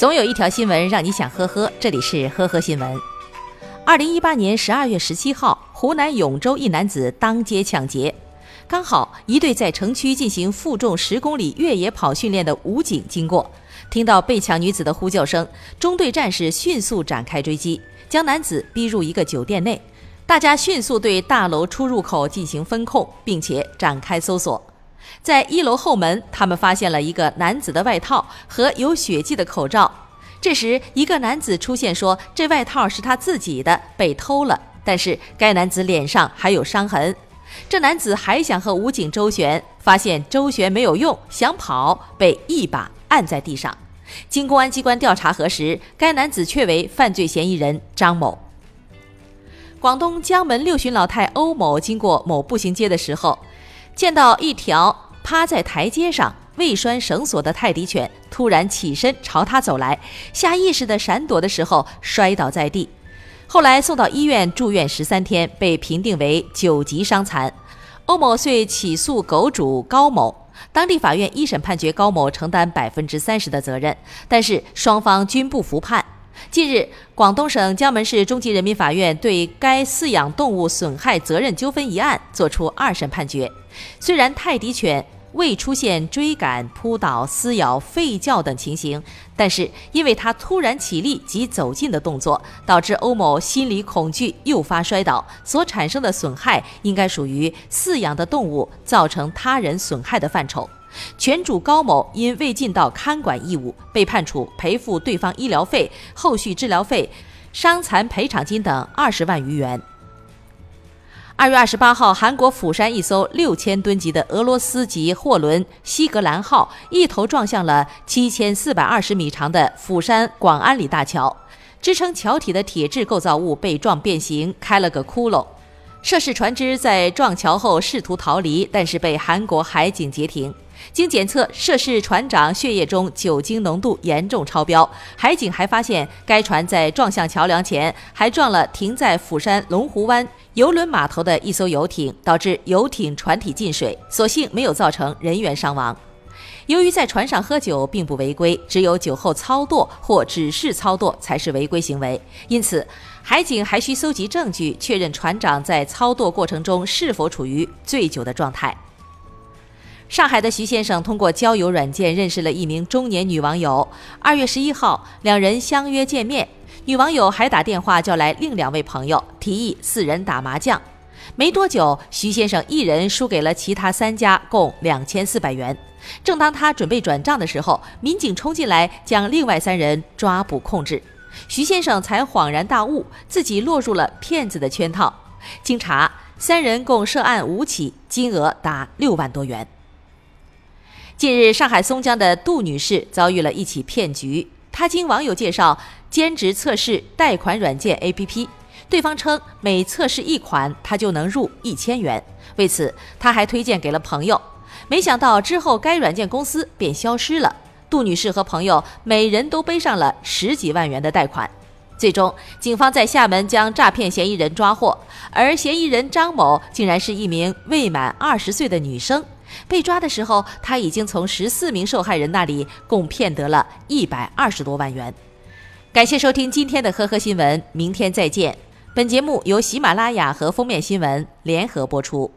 总有一条新闻让你想呵呵，这里是呵呵新闻。二零一八年十二月十七号，湖南永州一男子当街抢劫，刚好一队在城区进行负重十公里越野跑训练的武警经过，听到被抢女子的呼救声，中队战士迅速展开追击，将男子逼入一个酒店内。大家迅速对大楼出入口进行分控，并且展开搜索。在一楼后门，他们发现了一个男子的外套和有血迹的口罩。这时，一个男子出现，说这外套是他自己的，被偷了。但是该男子脸上还有伤痕。这男子还想和武警周旋，发现周旋没有用，想跑，被一把按在地上。经公安机关调查核实，该男子确为犯罪嫌疑人张某。广东江门六旬老太欧某经过某步行街的时候，见到一条趴在台阶上未拴绳索的泰迪犬突然起身朝他走来，下意识地闪躲的时候摔倒在地，后来送到医院住院十三天，被评定为九级伤残。欧某遂起诉狗主高某，当地法院一审判决高某承担百分之三十的责任，但是双方均不服判。近日，广东省江门市中级人民法院对该饲养动物损害责任纠纷一案作出二审判决。虽然泰迪犬未出现追赶、扑倒、撕咬、吠叫等情形，但是因为它突然起立及走近的动作，导致欧某心理恐惧，诱发摔倒，所产生的损害应该属于饲养的动物造成他人损害的范畴。犬主高某因未尽到看管义务，被判处赔付对方医疗费、后续治疗费、伤残赔偿金等二十万余元。二月二十八号，韩国釜山一艘六千吨级的俄罗斯籍货轮“西格兰号”一头撞向了七千四百二十米长的釜山广安里大桥，支撑桥体的铁质构造物被撞变形，开了个窟窿。涉事船只在撞桥后试图逃离，但是被韩国海警截停。经检测，涉事船长血液中酒精浓度严重超标。海警还发现，该船在撞向桥梁前，还撞了停在釜山龙湖湾邮轮码头的一艘游艇，导致游艇船体进水，所幸没有造成人员伤亡。由于在船上喝酒并不违规，只有酒后操舵或指示操舵才是违规行为，因此海警还需搜集证据，确认船长在操舵过程中是否处于醉酒的状态。上海的徐先生通过交友软件认识了一名中年女网友。二月十一号，两人相约见面，女网友还打电话叫来另两位朋友，提议四人打麻将。没多久，徐先生一人输给了其他三家，共两千四百元。正当他准备转账的时候，民警冲进来将另外三人抓捕控制，徐先生才恍然大悟，自己落入了骗子的圈套。经查，三人共涉案五起，金额达六万多元。近日，上海松江的杜女士遭遇了一起骗局。她经网友介绍兼职测试贷款软件 APP，对方称每测试一款，她就能入一千元。为此，她还推荐给了朋友。没想到之后该软件公司便消失了。杜女士和朋友每人都背上了十几万元的贷款。最终，警方在厦门将诈骗嫌疑人抓获，而嫌疑人张某竟然是一名未满二十岁的女生。被抓的时候，他已经从十四名受害人那里共骗得了一百二十多万元。感谢收听今天的呵呵新闻，明天再见。本节目由喜马拉雅和封面新闻联合播出。